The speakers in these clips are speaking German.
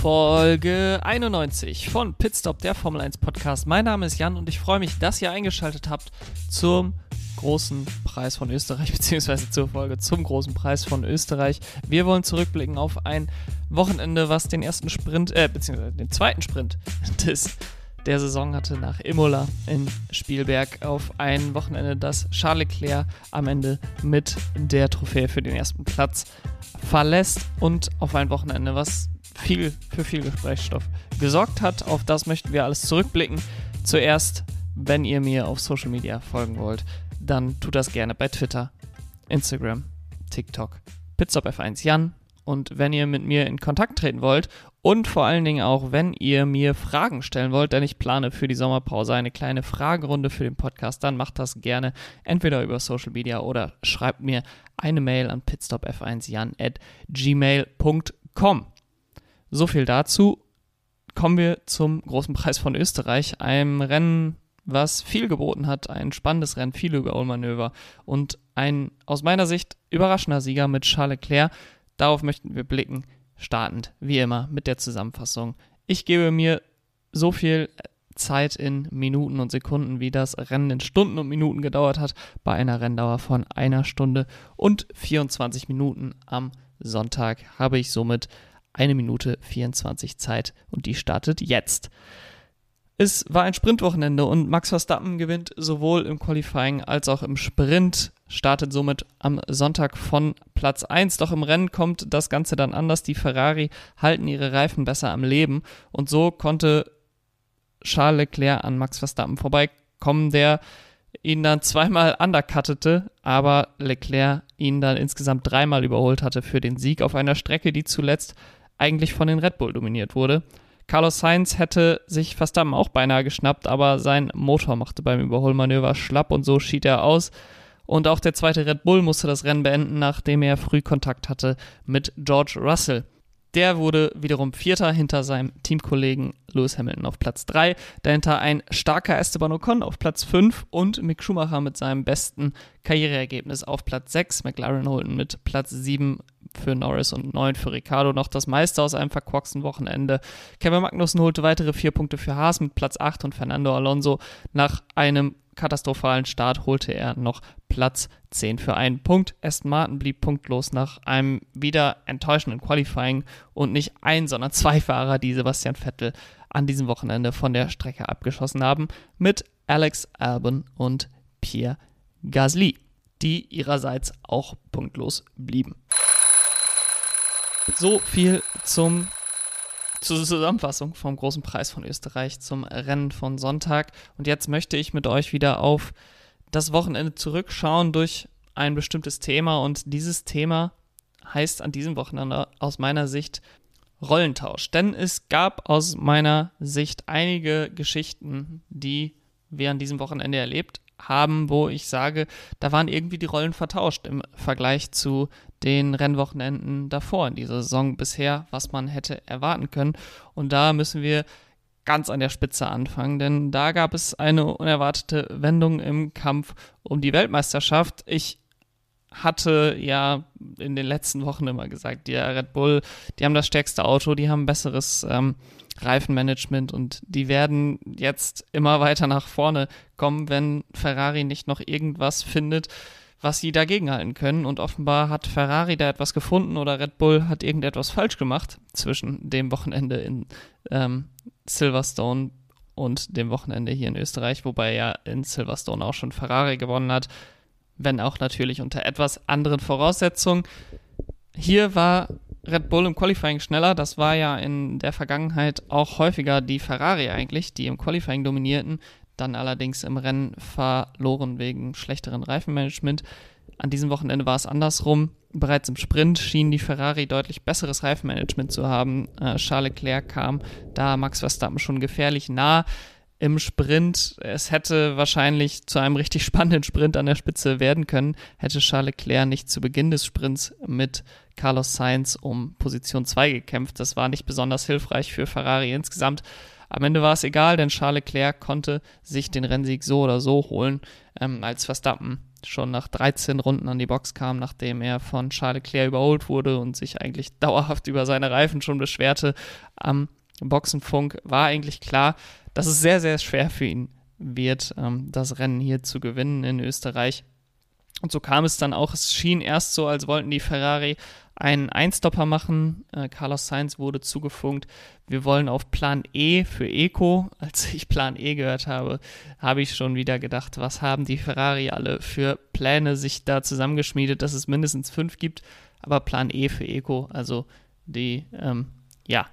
Folge 91 von Pitstop, der Formel 1 Podcast. Mein Name ist Jan und ich freue mich, dass ihr eingeschaltet habt zum großen Preis von Österreich, beziehungsweise zur Folge zum großen Preis von Österreich. Wir wollen zurückblicken auf ein Wochenende, was den ersten Sprint, äh, beziehungsweise den zweiten Sprint des der Saison hatte nach Imola in Spielberg auf ein Wochenende, das Charles Leclerc am Ende mit der Trophäe für den ersten Platz verlässt und auf ein Wochenende, was viel für viel Gesprächsstoff gesorgt hat. Auf das möchten wir alles zurückblicken. Zuerst, wenn ihr mir auf Social Media folgen wollt, dann tut das gerne bei Twitter, Instagram, TikTok, pizzopf1 Jan. Und wenn ihr mit mir in Kontakt treten wollt und vor allen Dingen auch, wenn ihr mir Fragen stellen wollt, denn ich plane für die Sommerpause eine kleine Fragerunde für den Podcast, dann macht das gerne entweder über Social Media oder schreibt mir eine Mail an pitstopf1jan at gmail.com. So viel dazu. Kommen wir zum großen Preis von Österreich, einem Rennen, was viel geboten hat, ein spannendes Rennen, viele Überholmanöver und ein aus meiner Sicht überraschender Sieger mit Charles Leclerc. Darauf möchten wir blicken, startend wie immer mit der Zusammenfassung. Ich gebe mir so viel Zeit in Minuten und Sekunden, wie das Rennen in Stunden und Minuten gedauert hat, bei einer Renndauer von einer Stunde und 24 Minuten am Sonntag habe ich somit eine Minute 24 Zeit und die startet jetzt. Es war ein Sprintwochenende und Max Verstappen gewinnt sowohl im Qualifying als auch im Sprint, startet somit am Sonntag von Platz 1. Doch im Rennen kommt das Ganze dann anders. Die Ferrari halten ihre Reifen besser am Leben und so konnte Charles Leclerc an Max Verstappen vorbeikommen, der ihn dann zweimal undercuttete, aber Leclerc ihn dann insgesamt dreimal überholt hatte für den Sieg auf einer Strecke, die zuletzt eigentlich von den Red Bull dominiert wurde. Carlos Sainz hätte sich Verstappen auch beinahe geschnappt, aber sein Motor machte beim Überholmanöver schlapp und so schied er aus. Und auch der zweite Red Bull musste das Rennen beenden, nachdem er früh Kontakt hatte mit George Russell. Der wurde wiederum Vierter hinter seinem Teamkollegen Lewis Hamilton auf Platz 3. Dahinter ein starker Esteban Ocon auf Platz 5 und Mick Schumacher mit seinem besten Karriereergebnis auf Platz 6. McLaren holten mit Platz 7 für Norris und 9 für Ricardo noch das meiste aus einem verkorksten Wochenende. Kevin Magnussen holte weitere vier Punkte für Haas mit Platz 8 und Fernando Alonso nach einem katastrophalen Start holte er noch Platz 10 für einen Punkt. Aston Martin blieb punktlos nach einem wieder enttäuschenden Qualifying und nicht ein, sondern zwei Fahrer, die Sebastian Vettel an diesem Wochenende von der Strecke abgeschossen haben, mit Alex Albon und Pierre Gasly, die ihrerseits auch punktlos blieben. So viel zum zur Zusammenfassung vom großen Preis von Österreich zum Rennen von Sonntag. Und jetzt möchte ich mit euch wieder auf das Wochenende zurückschauen durch ein bestimmtes Thema. Und dieses Thema heißt an diesem Wochenende aus meiner Sicht Rollentausch. Denn es gab aus meiner Sicht einige Geschichten, die wir an diesem Wochenende erlebt haben, wo ich sage, da waren irgendwie die Rollen vertauscht im Vergleich zu den Rennwochenenden davor in dieser Saison bisher, was man hätte erwarten können. Und da müssen wir ganz an der Spitze anfangen, denn da gab es eine unerwartete Wendung im Kampf um die Weltmeisterschaft. Ich hatte ja in den letzten Wochen immer gesagt, die Red Bull, die haben das stärkste Auto, die haben besseres ähm, Reifenmanagement und die werden jetzt immer weiter nach vorne kommen, wenn Ferrari nicht noch irgendwas findet, was sie dagegen halten können. Und offenbar hat Ferrari da etwas gefunden oder Red Bull hat irgendetwas falsch gemacht zwischen dem Wochenende in ähm, Silverstone und dem Wochenende hier in Österreich, wobei ja in Silverstone auch schon Ferrari gewonnen hat, wenn auch natürlich unter etwas anderen Voraussetzungen. Hier war Red Bull im Qualifying schneller. Das war ja in der Vergangenheit auch häufiger die Ferrari eigentlich, die im Qualifying dominierten, dann allerdings im Rennen verloren wegen schlechteren Reifenmanagement. An diesem Wochenende war es andersrum. Bereits im Sprint schien die Ferrari deutlich besseres Reifenmanagement zu haben. Äh, Charles Leclerc kam da Max Verstappen schon gefährlich nah im Sprint. Es hätte wahrscheinlich zu einem richtig spannenden Sprint an der Spitze werden können, hätte Charles Leclerc nicht zu Beginn des Sprints mit Carlos Sainz um Position 2 gekämpft. Das war nicht besonders hilfreich für Ferrari insgesamt. Am Ende war es egal, denn Charles Leclerc konnte sich den Rennsieg so oder so holen, ähm, als Verstappen schon nach 13 Runden an die Box kam, nachdem er von Charles Leclerc überholt wurde und sich eigentlich dauerhaft über seine Reifen schon beschwerte am Boxenfunk, war eigentlich klar, dass es sehr, sehr schwer für ihn wird, ähm, das Rennen hier zu gewinnen in Österreich. Und so kam es dann auch. Es schien erst so, als wollten die Ferrari einen Einstopper machen. Äh, Carlos Sainz wurde zugefunkt. Wir wollen auf Plan E für Eco. Als ich Plan E gehört habe, habe ich schon wieder gedacht, was haben die Ferrari alle für Pläne sich da zusammengeschmiedet, dass es mindestens fünf gibt. Aber Plan E für Eco, also die, ähm, ja,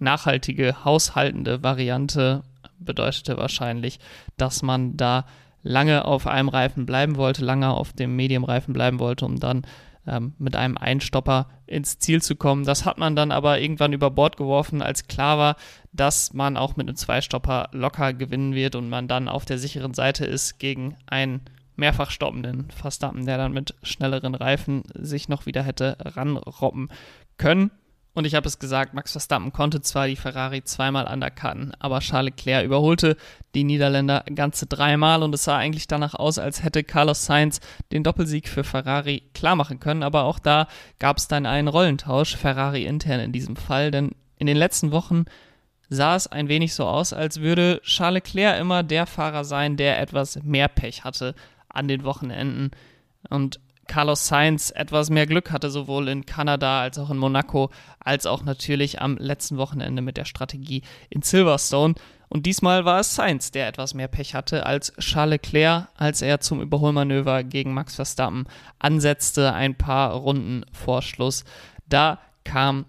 nachhaltige, haushaltende Variante bedeutete wahrscheinlich, dass man da lange auf einem Reifen bleiben wollte, lange auf dem Medium-Reifen bleiben wollte, um dann ähm, mit einem Einstopper ins Ziel zu kommen. Das hat man dann aber irgendwann über Bord geworfen, als klar war, dass man auch mit einem Zweistopper locker gewinnen wird und man dann auf der sicheren Seite ist gegen einen mehrfach stoppenden Verstappen, der dann mit schnelleren Reifen sich noch wieder hätte ranrobben können. Und ich habe es gesagt, Max Verstappen konnte zwar die Ferrari zweimal undercutten, aber Charles Leclerc überholte die Niederländer ganze dreimal und es sah eigentlich danach aus, als hätte Carlos Sainz den Doppelsieg für Ferrari klar machen können. Aber auch da gab es dann einen Rollentausch, Ferrari intern in diesem Fall, denn in den letzten Wochen sah es ein wenig so aus, als würde Charles Leclerc immer der Fahrer sein, der etwas mehr Pech hatte an den Wochenenden. Und Carlos Sainz etwas mehr Glück hatte, sowohl in Kanada als auch in Monaco, als auch natürlich am letzten Wochenende mit der Strategie in Silverstone. Und diesmal war es Sainz, der etwas mehr Pech hatte als Charles Leclerc, als er zum Überholmanöver gegen Max Verstappen ansetzte, ein paar Runden vor Schluss. Da kam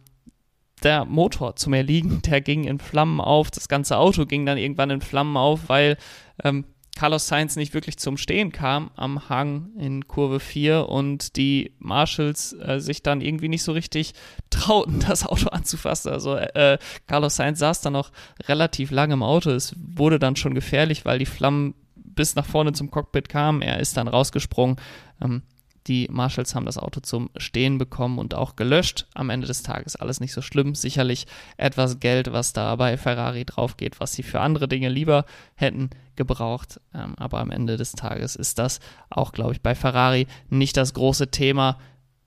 der Motor zum Erliegen, der ging in Flammen auf, das ganze Auto ging dann irgendwann in Flammen auf, weil ähm, Carlos Sainz nicht wirklich zum Stehen kam am Hang in Kurve 4 und die Marshalls äh, sich dann irgendwie nicht so richtig trauten, das Auto anzufassen. Also äh, Carlos Sainz saß dann noch relativ lange im Auto. Es wurde dann schon gefährlich, weil die Flammen bis nach vorne zum Cockpit kamen. Er ist dann rausgesprungen. Ähm, die Marshalls haben das Auto zum Stehen bekommen und auch gelöscht. Am Ende des Tages alles nicht so schlimm. Sicherlich etwas Geld, was da bei Ferrari draufgeht, was sie für andere Dinge lieber hätten gebraucht. Ähm, aber am Ende des Tages ist das auch, glaube ich, bei Ferrari nicht das große Thema.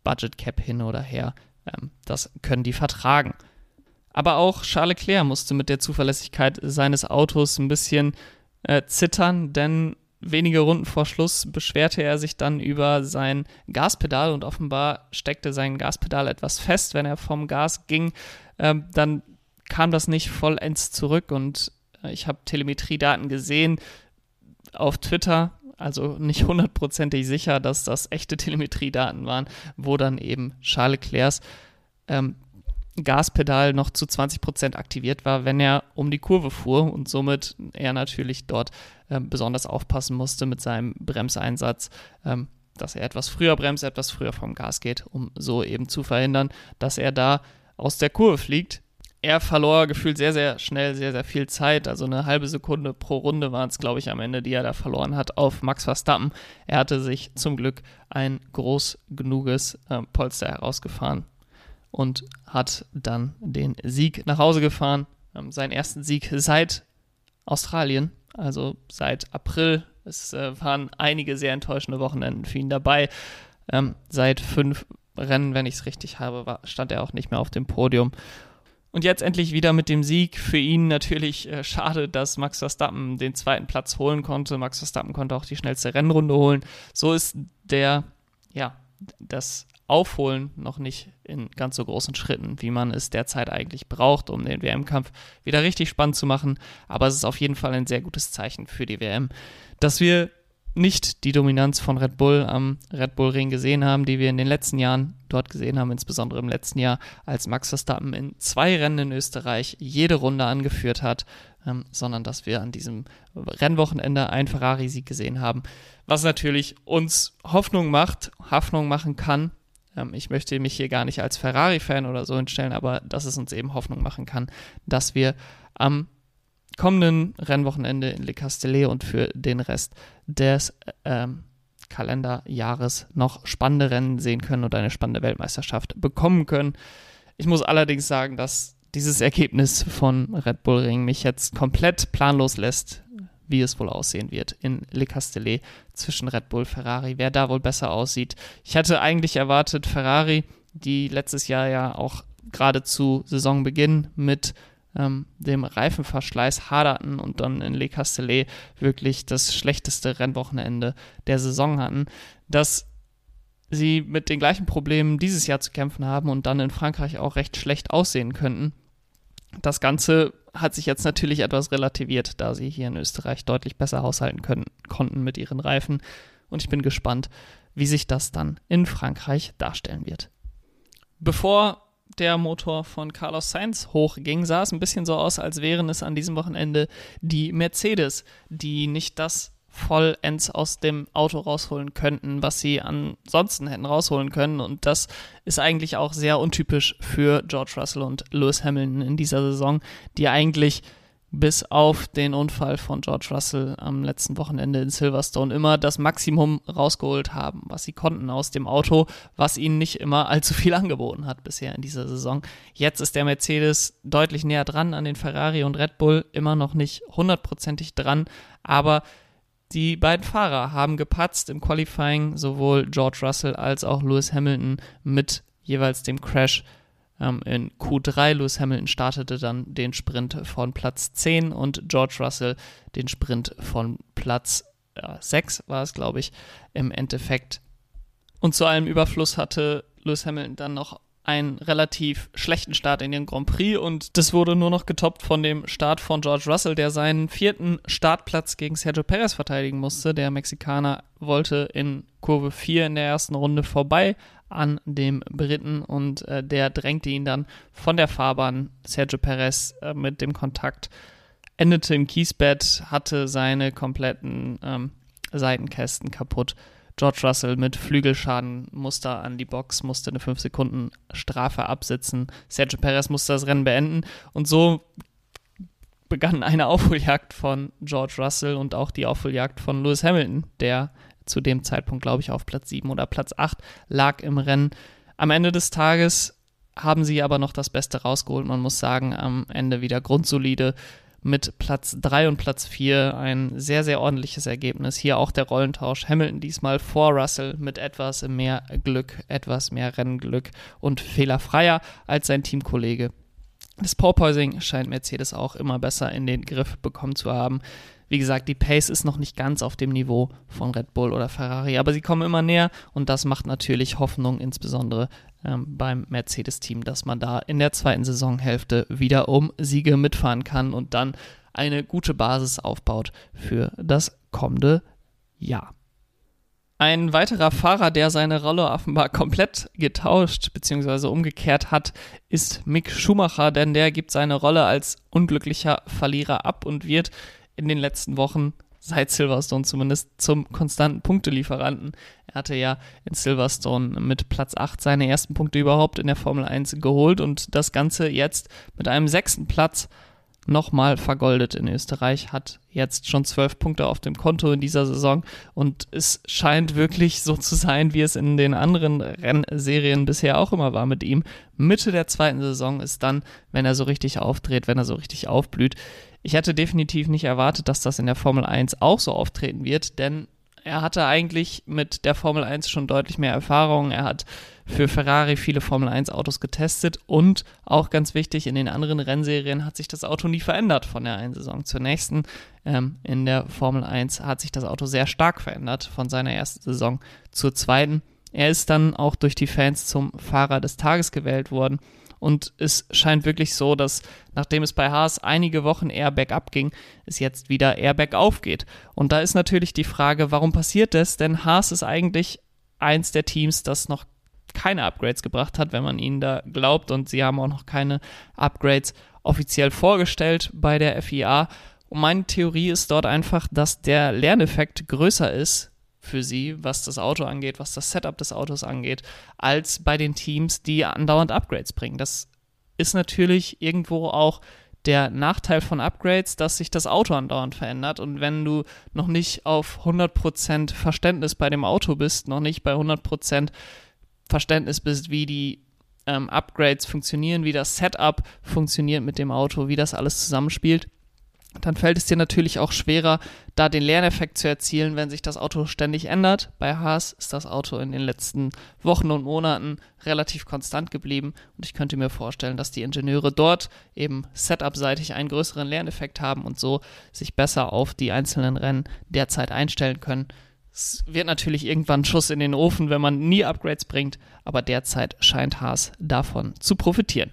Budget Cap hin oder her. Ähm, das können die vertragen. Aber auch Charles Leclerc musste mit der Zuverlässigkeit seines Autos ein bisschen äh, zittern, denn wenige Runden vor Schluss beschwerte er sich dann über sein Gaspedal und offenbar steckte sein Gaspedal etwas fest, wenn er vom Gas ging. Ähm, dann kam das nicht vollends zurück und äh, ich habe Telemetriedaten gesehen auf Twitter, also nicht hundertprozentig sicher, dass das echte Telemetriedaten waren, wo dann eben Charles Leclercs ähm, Gaspedal noch zu 20% aktiviert war, wenn er um die Kurve fuhr und somit er natürlich dort äh, besonders aufpassen musste mit seinem Bremseinsatz, ähm, dass er etwas früher bremst, etwas früher vom Gas geht, um so eben zu verhindern, dass er da aus der Kurve fliegt. Er verlor gefühlt sehr, sehr schnell, sehr, sehr viel Zeit. Also eine halbe Sekunde pro Runde waren es, glaube ich, am Ende, die er da verloren hat auf Max Verstappen. Er hatte sich zum Glück ein groß genuges äh, Polster herausgefahren und hat dann den Sieg nach Hause gefahren. Ähm, seinen ersten Sieg seit Australien, also seit April. Es äh, waren einige sehr enttäuschende Wochenenden für ihn dabei. Ähm, seit fünf Rennen, wenn ich es richtig habe, stand er auch nicht mehr auf dem Podium. Und jetzt endlich wieder mit dem Sieg. Für ihn natürlich äh, schade, dass Max Verstappen den zweiten Platz holen konnte. Max Verstappen konnte auch die schnellste Rennrunde holen. So ist der, ja, das Aufholen noch nicht in ganz so großen Schritten, wie man es derzeit eigentlich braucht, um den WM-Kampf wieder richtig spannend zu machen. Aber es ist auf jeden Fall ein sehr gutes Zeichen für die WM, dass wir nicht die Dominanz von Red Bull am Red Bull Ring gesehen haben, die wir in den letzten Jahren dort gesehen haben, insbesondere im letzten Jahr, als Max Verstappen in zwei Rennen in Österreich jede Runde angeführt hat, ähm, sondern dass wir an diesem Rennwochenende einen Ferrari-Sieg gesehen haben, was natürlich uns Hoffnung macht, Hoffnung machen kann, ähm, ich möchte mich hier gar nicht als Ferrari-Fan oder so hinstellen, aber dass es uns eben Hoffnung machen kann, dass wir am kommenden Rennwochenende in Le Castellet und für den Rest des ähm, Kalenderjahres noch spannende Rennen sehen können und eine spannende Weltmeisterschaft bekommen können. Ich muss allerdings sagen, dass dieses Ergebnis von Red Bull Ring mich jetzt komplett planlos lässt wie es wohl aussehen wird in Le Castellet zwischen Red Bull, Ferrari, wer da wohl besser aussieht. Ich hatte eigentlich erwartet, Ferrari, die letztes Jahr ja auch gerade zu Saisonbeginn mit ähm, dem Reifenverschleiß haderten und dann in Le Castellet wirklich das schlechteste Rennwochenende der Saison hatten, dass sie mit den gleichen Problemen dieses Jahr zu kämpfen haben und dann in Frankreich auch recht schlecht aussehen könnten. Das Ganze hat sich jetzt natürlich etwas relativiert, da sie hier in Österreich deutlich besser haushalten können, konnten mit ihren Reifen. Und ich bin gespannt, wie sich das dann in Frankreich darstellen wird. Bevor der Motor von Carlos Sainz hochging, sah es ein bisschen so aus, als wären es an diesem Wochenende die Mercedes, die nicht das vollends aus dem Auto rausholen könnten, was sie ansonsten hätten rausholen können. Und das ist eigentlich auch sehr untypisch für George Russell und Lewis Hamilton in dieser Saison, die eigentlich bis auf den Unfall von George Russell am letzten Wochenende in Silverstone immer das Maximum rausgeholt haben, was sie konnten aus dem Auto, was ihnen nicht immer allzu viel angeboten hat bisher in dieser Saison. Jetzt ist der Mercedes deutlich näher dran an den Ferrari und Red Bull, immer noch nicht hundertprozentig dran, aber die beiden Fahrer haben gepatzt im Qualifying, sowohl George Russell als auch Lewis Hamilton mit jeweils dem Crash ähm, in Q3. Lewis Hamilton startete dann den Sprint von Platz 10 und George Russell den Sprint von Platz äh, 6 war es, glaube ich, im Endeffekt. Und zu allem Überfluss hatte Lewis Hamilton dann noch einen relativ schlechten Start in den Grand Prix und das wurde nur noch getoppt von dem Start von George Russell, der seinen vierten Startplatz gegen Sergio Perez verteidigen musste. Der Mexikaner wollte in Kurve 4 in der ersten Runde vorbei an dem Briten und äh, der drängte ihn dann von der Fahrbahn. Sergio Perez äh, mit dem Kontakt endete im Kiesbett, hatte seine kompletten ähm, Seitenkästen kaputt George Russell mit Flügelschaden musste an die Box, musste eine 5 Sekunden Strafe absitzen. Sergio Perez musste das Rennen beenden und so begann eine Aufholjagd von George Russell und auch die Aufholjagd von Lewis Hamilton, der zu dem Zeitpunkt, glaube ich, auf Platz 7 oder Platz 8 lag im Rennen. Am Ende des Tages haben sie aber noch das Beste rausgeholt. Man muss sagen, am Ende wieder grundsolide mit Platz 3 und Platz 4 ein sehr, sehr ordentliches Ergebnis. Hier auch der Rollentausch. Hamilton diesmal vor Russell mit etwas mehr Glück, etwas mehr Rennglück und fehlerfreier als sein Teamkollege. Das Porpoising scheint Mercedes auch immer besser in den Griff bekommen zu haben. Wie gesagt, die Pace ist noch nicht ganz auf dem Niveau von Red Bull oder Ferrari, aber sie kommen immer näher und das macht natürlich Hoffnung, insbesondere ähm, beim Mercedes-Team, dass man da in der zweiten Saisonhälfte wieder um Siege mitfahren kann und dann eine gute Basis aufbaut für das kommende Jahr. Ein weiterer Fahrer, der seine Rolle offenbar komplett getauscht bzw. umgekehrt hat, ist Mick Schumacher, denn der gibt seine Rolle als unglücklicher Verlierer ab und wird in den letzten Wochen seit Silverstone zumindest zum konstanten Punktelieferanten. Er hatte ja in Silverstone mit Platz 8 seine ersten Punkte überhaupt in der Formel 1 geholt und das Ganze jetzt mit einem sechsten Platz nochmal vergoldet in Österreich, hat jetzt schon zwölf Punkte auf dem Konto in dieser Saison und es scheint wirklich so zu sein, wie es in den anderen Rennserien bisher auch immer war mit ihm. Mitte der zweiten Saison ist dann, wenn er so richtig aufdreht, wenn er so richtig aufblüht, ich hätte definitiv nicht erwartet, dass das in der Formel 1 auch so auftreten wird, denn er hatte eigentlich mit der Formel 1 schon deutlich mehr Erfahrung. Er hat für Ferrari viele Formel 1 Autos getestet und auch ganz wichtig, in den anderen Rennserien hat sich das Auto nie verändert von der einen Saison zur nächsten. Ähm, in der Formel 1 hat sich das Auto sehr stark verändert von seiner ersten Saison zur zweiten. Er ist dann auch durch die Fans zum Fahrer des Tages gewählt worden. Und es scheint wirklich so, dass nachdem es bei Haas einige Wochen eher bergab ging, es jetzt wieder eher bergauf geht. Und da ist natürlich die Frage, warum passiert das? Denn Haas ist eigentlich eins der Teams, das noch keine Upgrades gebracht hat, wenn man ihnen da glaubt. Und sie haben auch noch keine Upgrades offiziell vorgestellt bei der FIA. Und meine Theorie ist dort einfach, dass der Lerneffekt größer ist für sie, was das Auto angeht, was das Setup des Autos angeht, als bei den Teams, die andauernd Upgrades bringen. Das ist natürlich irgendwo auch der Nachteil von Upgrades, dass sich das Auto andauernd verändert und wenn du noch nicht auf 100% Verständnis bei dem Auto bist, noch nicht bei 100% Verständnis bist, wie die ähm, Upgrades funktionieren, wie das Setup funktioniert mit dem Auto, wie das alles zusammenspielt, dann fällt es dir natürlich auch schwerer, da den Lerneffekt zu erzielen, wenn sich das Auto ständig ändert. Bei Haas ist das Auto in den letzten Wochen und Monaten relativ konstant geblieben und ich könnte mir vorstellen, dass die Ingenieure dort eben setupseitig einen größeren Lerneffekt haben und so sich besser auf die einzelnen Rennen derzeit einstellen können. Es wird natürlich irgendwann ein Schuss in den Ofen, wenn man nie Upgrades bringt, aber derzeit scheint Haas davon zu profitieren.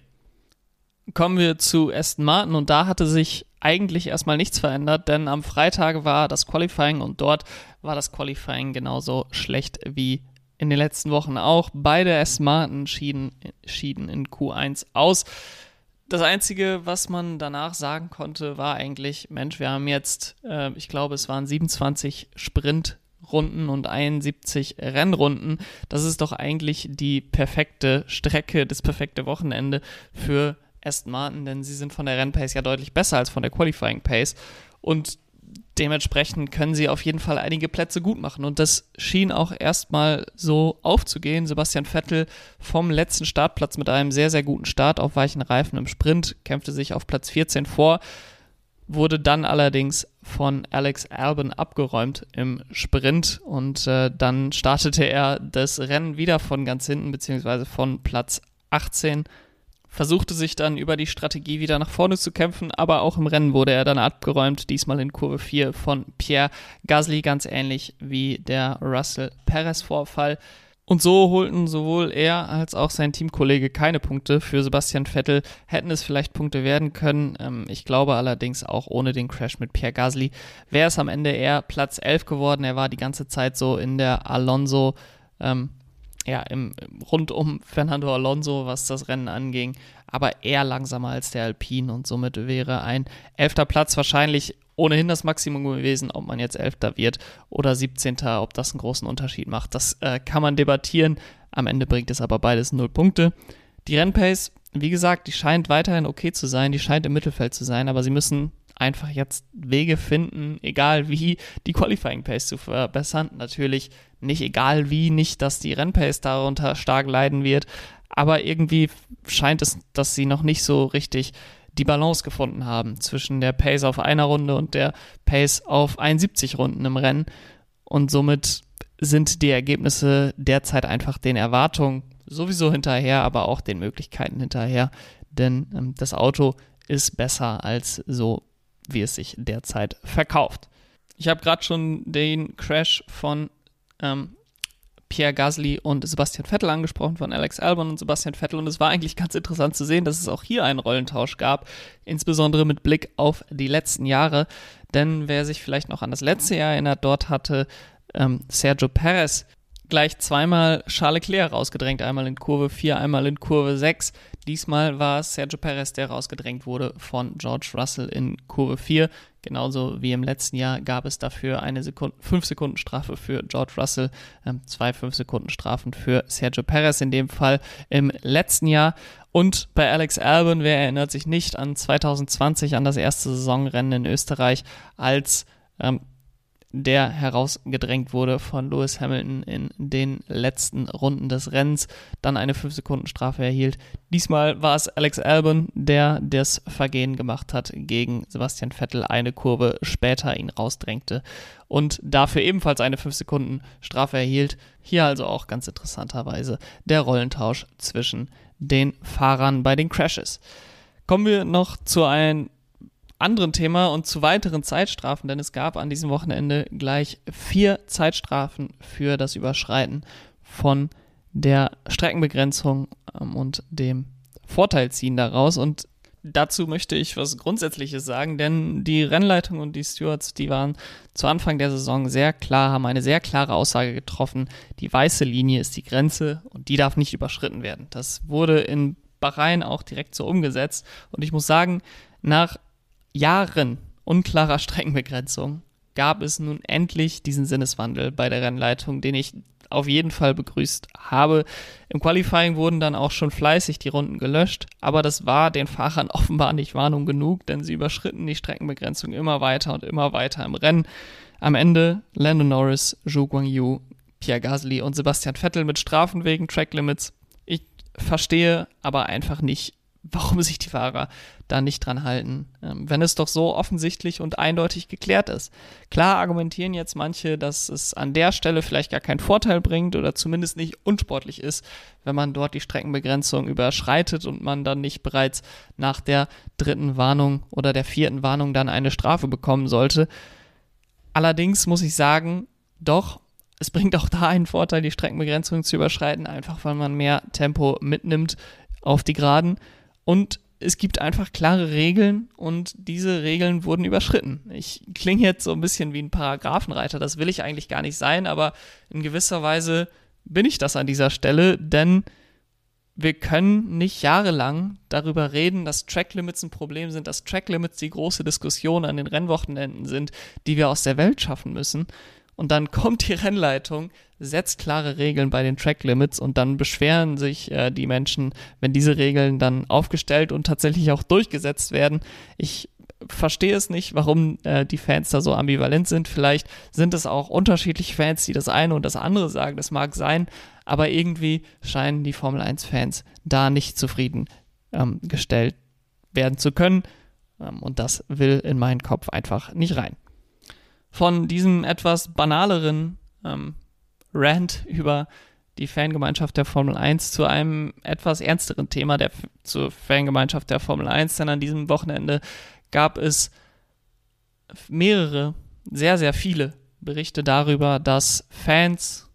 Kommen wir zu Aston Martin und da hatte sich eigentlich erstmal nichts verändert, denn am Freitag war das Qualifying und dort war das Qualifying genauso schlecht wie in den letzten Wochen auch. Beide S-Marten schieden, schieden in Q1 aus. Das Einzige, was man danach sagen konnte, war eigentlich, Mensch, wir haben jetzt, äh, ich glaube, es waren 27 Sprintrunden und 71 Rennrunden. Das ist doch eigentlich die perfekte Strecke, das perfekte Wochenende für Aston Martin, denn sie sind von der Rennpace ja deutlich besser als von der Qualifying Pace. Und dementsprechend können sie auf jeden Fall einige Plätze gut machen. Und das schien auch erstmal so aufzugehen. Sebastian Vettel vom letzten Startplatz mit einem sehr, sehr guten Start auf weichen Reifen im Sprint kämpfte sich auf Platz 14 vor, wurde dann allerdings von Alex Albon abgeräumt im Sprint. Und äh, dann startete er das Rennen wieder von ganz hinten, beziehungsweise von Platz 18 versuchte sich dann über die Strategie wieder nach vorne zu kämpfen, aber auch im Rennen wurde er dann abgeräumt, diesmal in Kurve 4 von Pierre Gasly, ganz ähnlich wie der Russell Perez-Vorfall. Und so holten sowohl er als auch sein Teamkollege keine Punkte. Für Sebastian Vettel hätten es vielleicht Punkte werden können. Ähm, ich glaube allerdings auch ohne den Crash mit Pierre Gasly wäre es am Ende eher Platz 11 geworden. Er war die ganze Zeit so in der Alonso ähm, ja, im, rund um Fernando Alonso, was das Rennen anging, aber eher langsamer als der Alpine und somit wäre ein elfter Platz wahrscheinlich ohnehin das Maximum gewesen, ob man jetzt elfter wird oder 17. ob das einen großen Unterschied macht. Das äh, kann man debattieren. Am Ende bringt es aber beides null Punkte. Die Rennpace, wie gesagt, die scheint weiterhin okay zu sein, die scheint im Mittelfeld zu sein, aber sie müssen einfach jetzt Wege finden, egal wie, die Qualifying Pace zu verbessern. Natürlich nicht egal wie, nicht, dass die Rennpace darunter stark leiden wird, aber irgendwie scheint es, dass sie noch nicht so richtig die Balance gefunden haben zwischen der Pace auf einer Runde und der Pace auf 71 Runden im Rennen. Und somit sind die Ergebnisse derzeit einfach den Erwartungen sowieso hinterher, aber auch den Möglichkeiten hinterher. Denn ähm, das Auto ist besser als so wie es sich derzeit verkauft. Ich habe gerade schon den Crash von ähm, Pierre Gasly und Sebastian Vettel angesprochen, von Alex Albon und Sebastian Vettel. Und es war eigentlich ganz interessant zu sehen, dass es auch hier einen Rollentausch gab, insbesondere mit Blick auf die letzten Jahre. Denn wer sich vielleicht noch an das letzte Jahr erinnert, dort hatte ähm, Sergio Perez gleich zweimal Charles Leclerc rausgedrängt, einmal in Kurve 4, einmal in Kurve 6. Diesmal war es Sergio Perez, der rausgedrängt wurde von George Russell in Kurve 4. Genauso wie im letzten Jahr gab es dafür eine 5-Sekunden-Strafe für George Russell, ähm, zwei 5-Sekunden-Strafen für Sergio Perez in dem Fall im letzten Jahr. Und bei Alex Albon, wer erinnert sich nicht an 2020, an das erste Saisonrennen in Österreich, als ähm, der herausgedrängt wurde von Lewis Hamilton in den letzten Runden des Rennens, dann eine 5-Sekunden-Strafe erhielt. Diesmal war es Alex Albon, der das Vergehen gemacht hat gegen Sebastian Vettel, eine Kurve später ihn rausdrängte und dafür ebenfalls eine 5-Sekunden-Strafe erhielt. Hier also auch ganz interessanterweise der Rollentausch zwischen den Fahrern bei den Crashes. Kommen wir noch zu einem anderen Thema und zu weiteren Zeitstrafen, denn es gab an diesem Wochenende gleich vier Zeitstrafen für das Überschreiten von der Streckenbegrenzung ähm, und dem Vorteilziehen daraus. Und dazu möchte ich was Grundsätzliches sagen, denn die Rennleitung und die Stewards, die waren zu Anfang der Saison sehr klar, haben eine sehr klare Aussage getroffen. Die weiße Linie ist die Grenze und die darf nicht überschritten werden. Das wurde in Bahrain auch direkt so umgesetzt. Und ich muss sagen, nach Jahren unklarer Streckenbegrenzung gab es nun endlich diesen Sinneswandel bei der Rennleitung, den ich auf jeden Fall begrüßt habe. Im Qualifying wurden dann auch schon fleißig die Runden gelöscht, aber das war den Fahrern offenbar nicht Warnung genug, denn sie überschritten die Streckenbegrenzung immer weiter und immer weiter im Rennen. Am Ende Lando Norris, Zhou Guangyu, Pierre Gasly und Sebastian Vettel mit Strafen wegen Track Limits. Ich verstehe aber einfach nicht, warum sich die Fahrer da nicht dran halten, ähm, wenn es doch so offensichtlich und eindeutig geklärt ist. Klar argumentieren jetzt manche, dass es an der Stelle vielleicht gar keinen Vorteil bringt oder zumindest nicht unsportlich ist, wenn man dort die Streckenbegrenzung überschreitet und man dann nicht bereits nach der dritten Warnung oder der vierten Warnung dann eine Strafe bekommen sollte. Allerdings muss ich sagen, doch, es bringt auch da einen Vorteil, die Streckenbegrenzung zu überschreiten, einfach weil man mehr Tempo mitnimmt auf die Geraden. Und es gibt einfach klare Regeln und diese Regeln wurden überschritten. Ich klinge jetzt so ein bisschen wie ein Paragraphenreiter, das will ich eigentlich gar nicht sein, aber in gewisser Weise bin ich das an dieser Stelle, denn wir können nicht jahrelang darüber reden, dass Tracklimits ein Problem sind, dass Tracklimits die große Diskussion an den Rennwochenenden sind, die wir aus der Welt schaffen müssen und dann kommt die Rennleitung, setzt klare Regeln bei den Track Limits und dann beschweren sich äh, die Menschen, wenn diese Regeln dann aufgestellt und tatsächlich auch durchgesetzt werden. Ich verstehe es nicht, warum äh, die Fans da so ambivalent sind. Vielleicht sind es auch unterschiedliche Fans, die das eine und das andere sagen. Das mag sein, aber irgendwie scheinen die Formel 1-Fans da nicht zufrieden ähm, gestellt werden zu können. Ähm, und das will in meinen Kopf einfach nicht rein von diesem etwas banaleren ähm, Rant über die Fangemeinschaft der Formel 1 zu einem etwas ernsteren Thema der zur Fangemeinschaft der Formel 1, denn an diesem Wochenende gab es mehrere, sehr, sehr viele Berichte darüber, dass Fans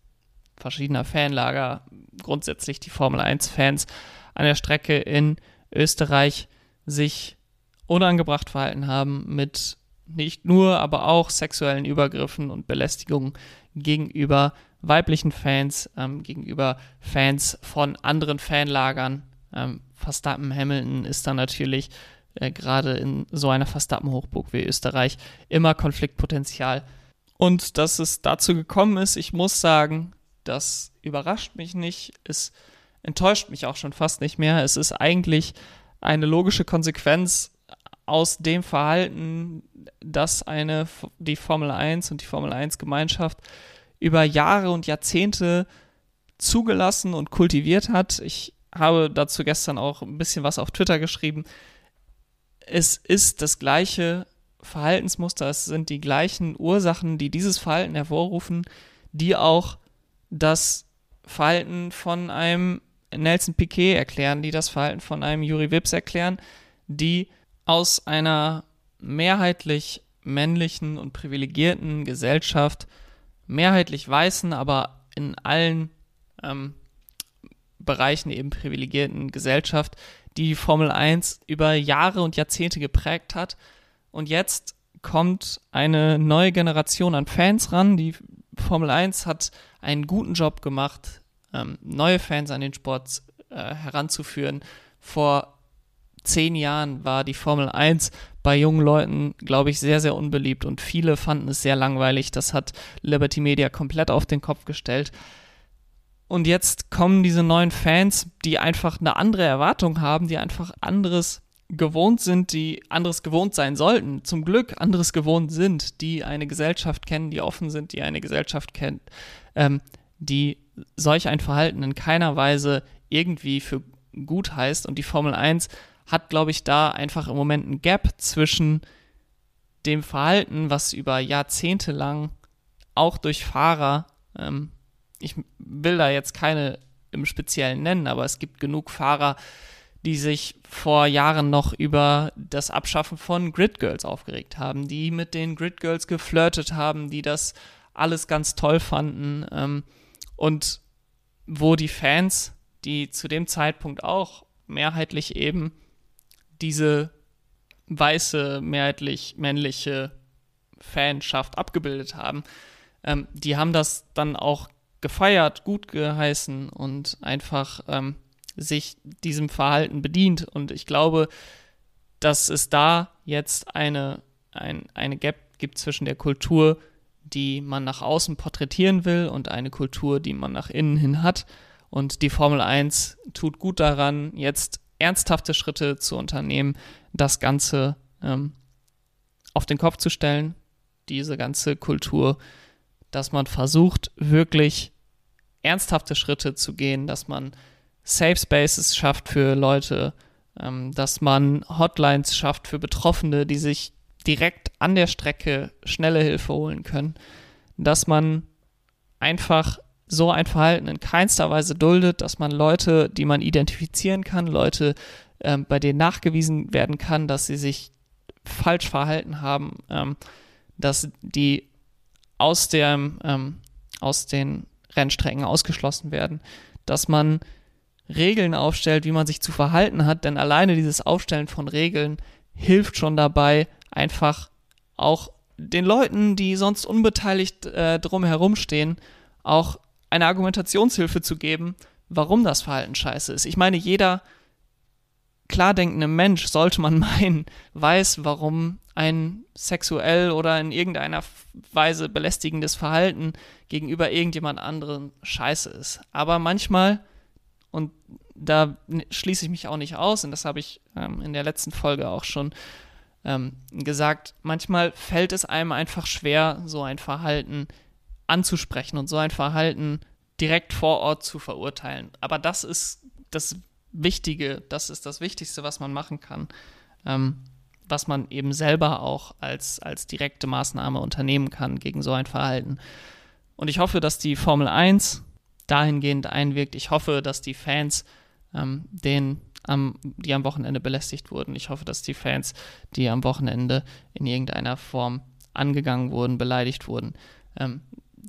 verschiedener Fanlager, grundsätzlich die Formel 1-Fans an der Strecke in Österreich sich unangebracht verhalten haben mit nicht nur, aber auch sexuellen Übergriffen und Belästigungen gegenüber weiblichen Fans, ähm, gegenüber Fans von anderen Fanlagern. Ähm, Verstappen Hamilton ist dann natürlich äh, gerade in so einer Verstappen-Hochburg wie Österreich immer Konfliktpotenzial. Und dass es dazu gekommen ist, ich muss sagen, das überrascht mich nicht. Es enttäuscht mich auch schon fast nicht mehr. Es ist eigentlich eine logische Konsequenz aus dem Verhalten, das eine, die Formel 1 und die Formel 1 Gemeinschaft über Jahre und Jahrzehnte zugelassen und kultiviert hat. Ich habe dazu gestern auch ein bisschen was auf Twitter geschrieben. Es ist das gleiche Verhaltensmuster, es sind die gleichen Ursachen, die dieses Verhalten hervorrufen, die auch das Verhalten von einem Nelson Piquet erklären, die das Verhalten von einem Juri Wips erklären, die aus einer mehrheitlich männlichen und privilegierten Gesellschaft, mehrheitlich weißen, aber in allen ähm, Bereichen eben privilegierten Gesellschaft, die Formel 1 über Jahre und Jahrzehnte geprägt hat. Und jetzt kommt eine neue Generation an Fans ran. Die Formel 1 hat einen guten Job gemacht, ähm, neue Fans an den Sport äh, heranzuführen. Vor zehn Jahren war die Formel 1 bei jungen Leuten, glaube ich, sehr, sehr unbeliebt und viele fanden es sehr langweilig. Das hat Liberty Media komplett auf den Kopf gestellt. Und jetzt kommen diese neuen Fans, die einfach eine andere Erwartung haben, die einfach anderes gewohnt sind, die anderes gewohnt sein sollten, zum Glück anderes gewohnt sind, die eine Gesellschaft kennen, die offen sind, die eine Gesellschaft kennt, ähm, die solch ein Verhalten in keiner Weise irgendwie für gut heißt. Und die Formel 1 hat, glaube ich, da einfach im Moment ein Gap zwischen dem Verhalten, was über Jahrzehnte lang auch durch Fahrer, ähm, ich will da jetzt keine im Speziellen nennen, aber es gibt genug Fahrer, die sich vor Jahren noch über das Abschaffen von Grid Girls aufgeregt haben, die mit den Grid Girls geflirtet haben, die das alles ganz toll fanden ähm, und wo die Fans, die zu dem Zeitpunkt auch mehrheitlich eben diese weiße, mehrheitlich männliche Fanschaft abgebildet haben, ähm, die haben das dann auch gefeiert, gut geheißen und einfach ähm, sich diesem Verhalten bedient. Und ich glaube, dass es da jetzt eine, ein, eine Gap gibt zwischen der Kultur, die man nach außen porträtieren will und eine Kultur, die man nach innen hin hat. Und die Formel 1 tut gut daran, jetzt ernsthafte Schritte zu unternehmen, das Ganze ähm, auf den Kopf zu stellen, diese ganze Kultur, dass man versucht, wirklich ernsthafte Schritte zu gehen, dass man Safe Spaces schafft für Leute, ähm, dass man Hotlines schafft für Betroffene, die sich direkt an der Strecke schnelle Hilfe holen können, dass man einfach so ein Verhalten in keinster Weise duldet, dass man Leute, die man identifizieren kann, Leute, ähm, bei denen nachgewiesen werden kann, dass sie sich falsch verhalten haben, ähm, dass die aus, der, ähm, aus den Rennstrecken ausgeschlossen werden, dass man Regeln aufstellt, wie man sich zu verhalten hat, denn alleine dieses Aufstellen von Regeln hilft schon dabei, einfach auch den Leuten, die sonst unbeteiligt äh, drumherum stehen, auch eine Argumentationshilfe zu geben, warum das Verhalten scheiße ist. Ich meine, jeder klar denkende Mensch, sollte man meinen, weiß, warum ein sexuell oder in irgendeiner Weise belästigendes Verhalten gegenüber irgendjemand anderem scheiße ist. Aber manchmal, und da schließe ich mich auch nicht aus, und das habe ich ähm, in der letzten Folge auch schon ähm, gesagt, manchmal fällt es einem einfach schwer, so ein Verhalten anzusprechen und so ein Verhalten direkt vor Ort zu verurteilen. Aber das ist das Wichtige, das ist das Wichtigste, was man machen kann, ähm, was man eben selber auch als, als direkte Maßnahme unternehmen kann gegen so ein Verhalten. Und ich hoffe, dass die Formel 1 dahingehend einwirkt. Ich hoffe, dass die Fans ähm, den am, die am Wochenende belästigt wurden. Ich hoffe, dass die Fans, die am Wochenende in irgendeiner Form angegangen wurden, beleidigt wurden, ähm,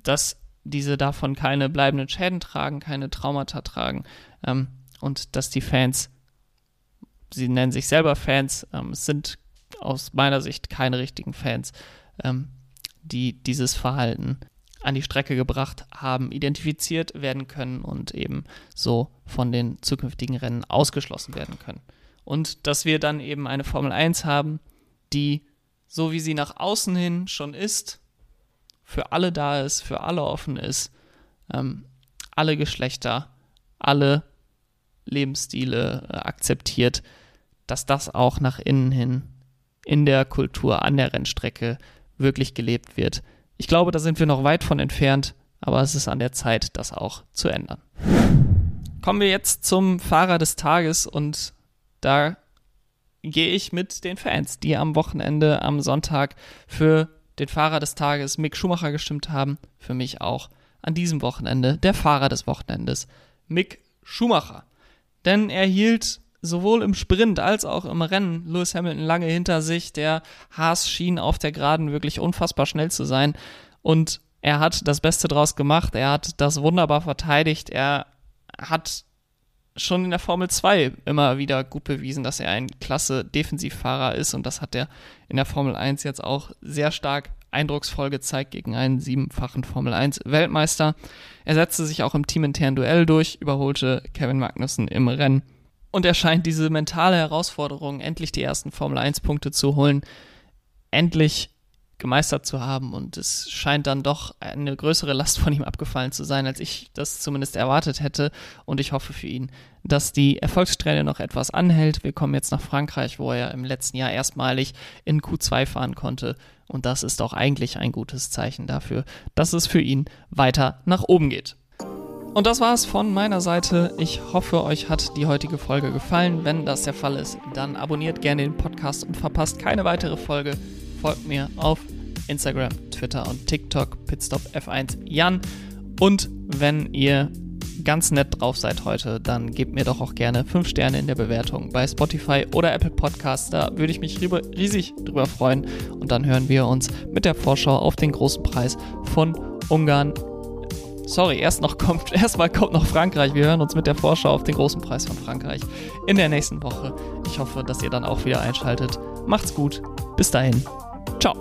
dass diese davon keine bleibenden Schäden tragen, keine Traumata tragen ähm, und dass die Fans, sie nennen sich selber Fans, ähm, sind aus meiner Sicht keine richtigen Fans, ähm, die dieses Verhalten an die Strecke gebracht haben, identifiziert werden können und eben so von den zukünftigen Rennen ausgeschlossen werden können. Und dass wir dann eben eine Formel 1 haben, die, so wie sie nach außen hin schon ist, für alle da ist, für alle offen ist, ähm, alle Geschlechter, alle Lebensstile äh, akzeptiert, dass das auch nach innen hin in der Kultur, an der Rennstrecke wirklich gelebt wird. Ich glaube, da sind wir noch weit von entfernt, aber es ist an der Zeit, das auch zu ändern. Kommen wir jetzt zum Fahrer des Tages und da gehe ich mit den Fans, die am Wochenende, am Sonntag für den Fahrer des Tages Mick Schumacher gestimmt haben. Für mich auch an diesem Wochenende der Fahrer des Wochenendes, Mick Schumacher. Denn er hielt sowohl im Sprint als auch im Rennen Lewis Hamilton lange hinter sich. Der Haas schien auf der Geraden wirklich unfassbar schnell zu sein. Und er hat das Beste draus gemacht. Er hat das wunderbar verteidigt. Er hat schon in der Formel 2 immer wieder gut bewiesen, dass er ein klasse Defensivfahrer ist. Und das hat er in der Formel 1 jetzt auch sehr stark eindrucksvoll gezeigt gegen einen siebenfachen Formel 1 Weltmeister. Er setzte sich auch im teaminternen Duell durch, überholte Kevin Magnussen im Rennen und er scheint diese mentale Herausforderung, endlich die ersten Formel 1 Punkte zu holen, endlich gemeistert zu haben. Und es scheint dann doch eine größere Last von ihm abgefallen zu sein, als ich das zumindest erwartet hätte. Und ich hoffe für ihn, dass die Erfolgssträhne noch etwas anhält. Wir kommen jetzt nach Frankreich, wo er im letzten Jahr erstmalig in Q2 fahren konnte. Und das ist auch eigentlich ein gutes Zeichen dafür, dass es für ihn weiter nach oben geht. Und das war's von meiner Seite. Ich hoffe, euch hat die heutige Folge gefallen. Wenn das der Fall ist, dann abonniert gerne den Podcast und verpasst keine weitere Folge. Folgt mir auf Instagram, Twitter und TikTok Pitstop F1 Jan. Und wenn ihr ganz nett drauf seid heute, dann gebt mir doch auch gerne 5 Sterne in der Bewertung bei Spotify oder Apple Podcasts. Da würde ich mich riesig drüber freuen. Und dann hören wir uns mit der Vorschau auf den großen Preis von Ungarn sorry, erst noch kommt, erstmal kommt noch Frankreich. Wir hören uns mit der Vorschau auf den großen Preis von Frankreich in der nächsten Woche. Ich hoffe, dass ihr dann auch wieder einschaltet. Macht's gut. Bis dahin. Ciao.